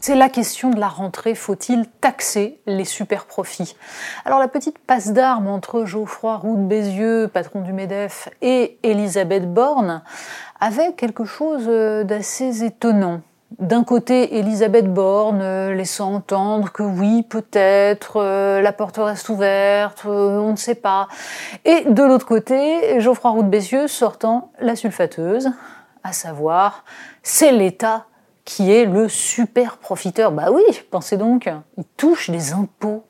C'est la question de la rentrée. Faut-il taxer les super profits? Alors la petite passe d'armes entre Geoffroy Roux de Bézieux, patron du MEDEF, et Elisabeth Borne avait quelque chose euh, d'assez étonnant. D'un côté, Elisabeth Borne euh, laissant entendre que oui, peut-être, euh, la porte reste ouverte, on ne sait pas. Et de l'autre côté, Geoffroy Roux de Bézieux sortant la sulfateuse, à savoir, c'est l'État qui est le super profiteur. Bah oui, pensez donc, il touche des impôts.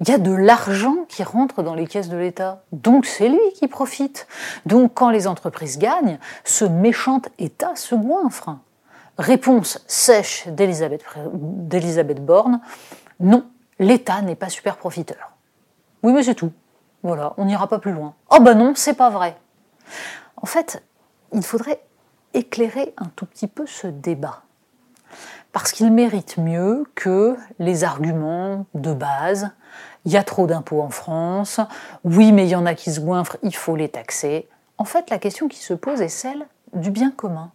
Il y a de l'argent qui rentre dans les caisses de l'État. Donc c'est lui qui profite. Donc quand les entreprises gagnent, ce méchant État se goinfre. Réponse sèche d'Elisabeth Borne, non, l'État n'est pas super profiteur. Oui, mais c'est tout. Voilà, on n'ira pas plus loin. Oh ben non, c'est pas vrai. En fait, il faudrait éclairer un tout petit peu ce débat. Parce qu'il mérite mieux que les arguments de base. Il y a trop d'impôts en France. Oui, mais il y en a qui se goinfrent, il faut les taxer. En fait, la question qui se pose est celle du bien commun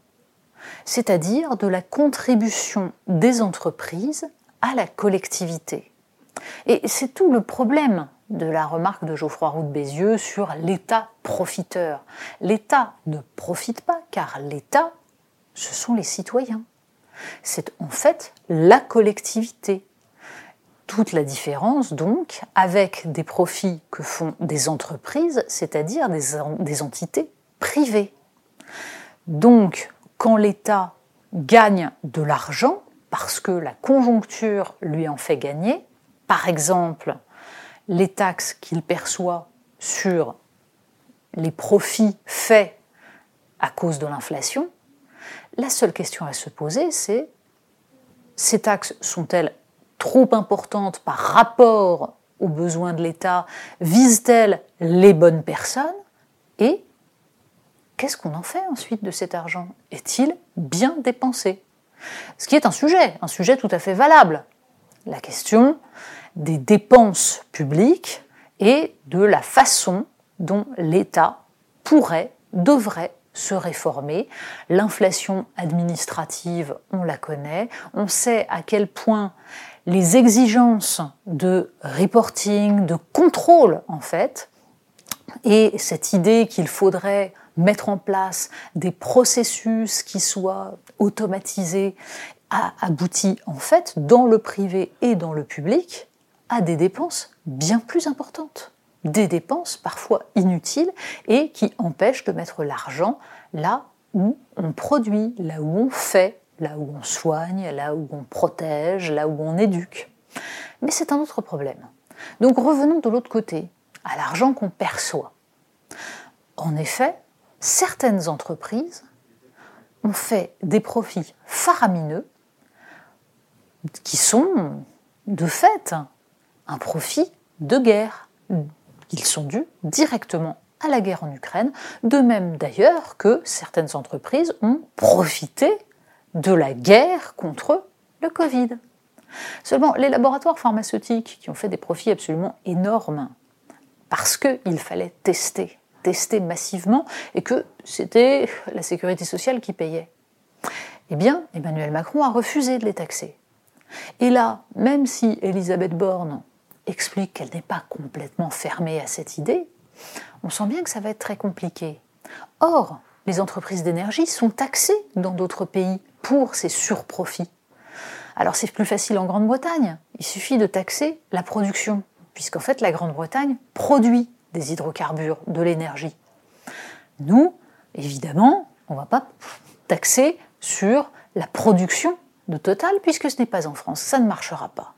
c'est-à-dire de la contribution des entreprises à la collectivité. Et c'est tout le problème de la remarque de Geoffroy Roux de Bézieux sur l'État profiteur. L'État ne profite pas car l'État, ce sont les citoyens. C'est en fait la collectivité. Toute la différence donc avec des profits que font des entreprises, c'est-à-dire des, entités privées. Donc quand l'État gagne de l'argent, parce que la conjoncture lui en fait gagner, par exemple les taxes qu'il perçoit sur les profits faits à cause de l'inflation, la seule question à se poser, c'est ces taxes sont-elles trop importantes par rapport aux besoins de l'État? Visent-elles les bonnes personnes? Et qu'est-ce qu'on en fait ensuite de cet argent? Est-il bien dépensé? Ce qui est un sujet, un sujet tout à fait valable. La question des dépenses publiques et de la façon dont l'État pourrait, devrait se réformer. L'inflation administrative, on la connaît. On sait à quel point les exigences de reporting, de contrôle, en fait, et cette idée qu'il faudrait mettre en place des processus qui soient automatisés a abouti en fait dans le privé et dans le public à des dépenses bien plus importantes. Des dépenses parfois inutiles et qui empêchent de mettre l'argent là où on produit, là où on fait, là où on soigne, là où on protège, là où on éduque. Mais c'est un autre problème. Donc revenons de l'autre côté, à l'argent qu'on perçoit. En effet, certaines entreprises ont fait des profits faramineux qui sont de fait un profit de guerre. Ils sont dus directement à la guerre en Ukraine, de même d'ailleurs que certaines entreprises ont profité de la guerre contre le Covid. Seulement, les laboratoires pharmaceutiques qui ont fait des profits absolument énormes parce qu'il fallait tester, tester massivement et que c'était la sécurité sociale qui payait. Eh bien, Emmanuel Macron a refusé de les taxer. Et là, même si Elisabeth Borne explique qu'elle n'est pas complètement fermée à cette idée, on sent bien que ça va être très compliqué. Or, les entreprises d'énergie sont taxées dans d'autres pays pour ces surprofits. Alors c'est plus facile en Grande-Bretagne, il suffit de taxer la production, puisqu'en fait la Grande-Bretagne produit des hydrocarbures, de l'énergie. Nous, Évidemment, on ne va pas taxer sur la production de Total puisque ce n'est pas en France. Ça ne marchera pas.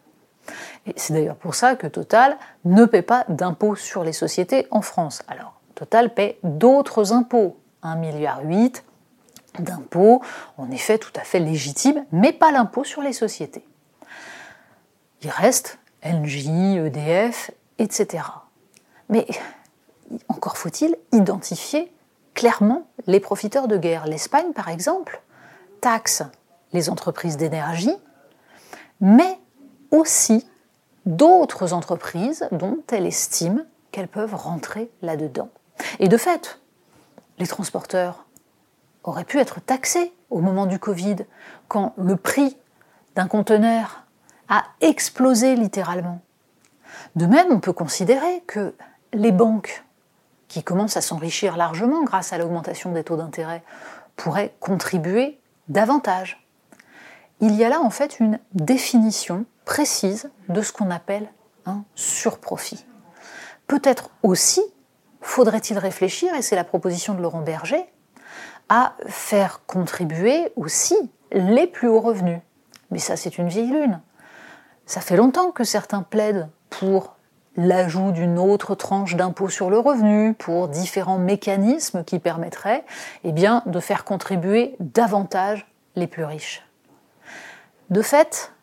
Et c'est d'ailleurs pour ça que Total ne paie pas d'impôts sur les sociétés en France. Alors, Total paie d'autres impôts, 1,8 milliard d'impôts, en effet tout à fait légitimes, mais pas l'impôt sur les sociétés. Il reste NJ, EDF, etc. Mais encore faut-il identifier clairement les profiteurs de guerre. L'Espagne, par exemple, taxe les entreprises d'énergie, mais aussi d'autres entreprises dont elle estime qu'elles peuvent rentrer là-dedans. Et de fait, les transporteurs auraient pu être taxés au moment du Covid, quand le prix d'un conteneur a explosé littéralement. De même, on peut considérer que les banques, qui commencent à s'enrichir largement grâce à l'augmentation des taux d'intérêt, pourraient contribuer davantage. Il y a là en fait une définition précise de ce qu'on appelle un surprofit. Peut-être aussi faudrait-il réfléchir, et c'est la proposition de Laurent Berger, à faire contribuer aussi les plus hauts revenus. Mais ça, c'est une vieille lune. Ça fait longtemps que certains plaident pour l'ajout d'une autre tranche d'impôt sur le revenu, pour différents mécanismes qui permettraient eh de faire contribuer davantage les plus riches. De fait,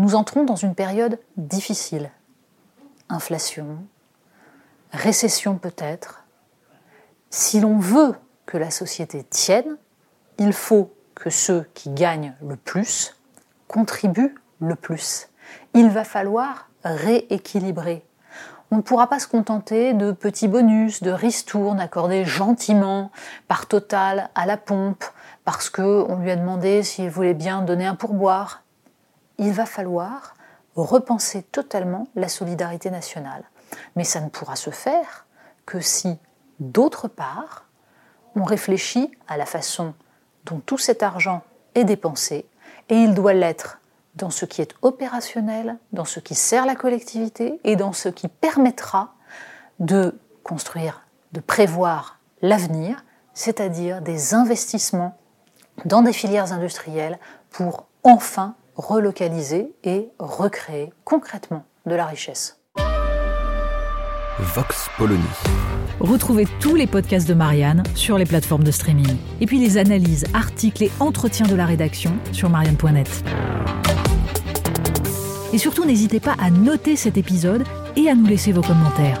nous entrons dans une période difficile. Inflation, récession peut-être. Si l'on veut que la société tienne, il faut que ceux qui gagnent le plus contribuent le plus. Il va falloir rééquilibrer. On ne pourra pas se contenter de petits bonus, de ristournes accordés gentiment par Total à la pompe parce qu'on lui a demandé s'il voulait bien donner un pourboire. Il va falloir repenser totalement la solidarité nationale. Mais ça ne pourra se faire que si, d'autre part, on réfléchit à la façon dont tout cet argent est dépensé, et il doit l'être dans ce qui est opérationnel, dans ce qui sert la collectivité et dans ce qui permettra de construire, de prévoir l'avenir, c'est-à-dire des investissements dans des filières industrielles pour enfin relocaliser et recréer concrètement de la richesse. Vox Polony. Retrouvez tous les podcasts de Marianne sur les plateformes de streaming. Et puis les analyses, articles et entretiens de la rédaction sur marianne.net. Et surtout, n'hésitez pas à noter cet épisode et à nous laisser vos commentaires.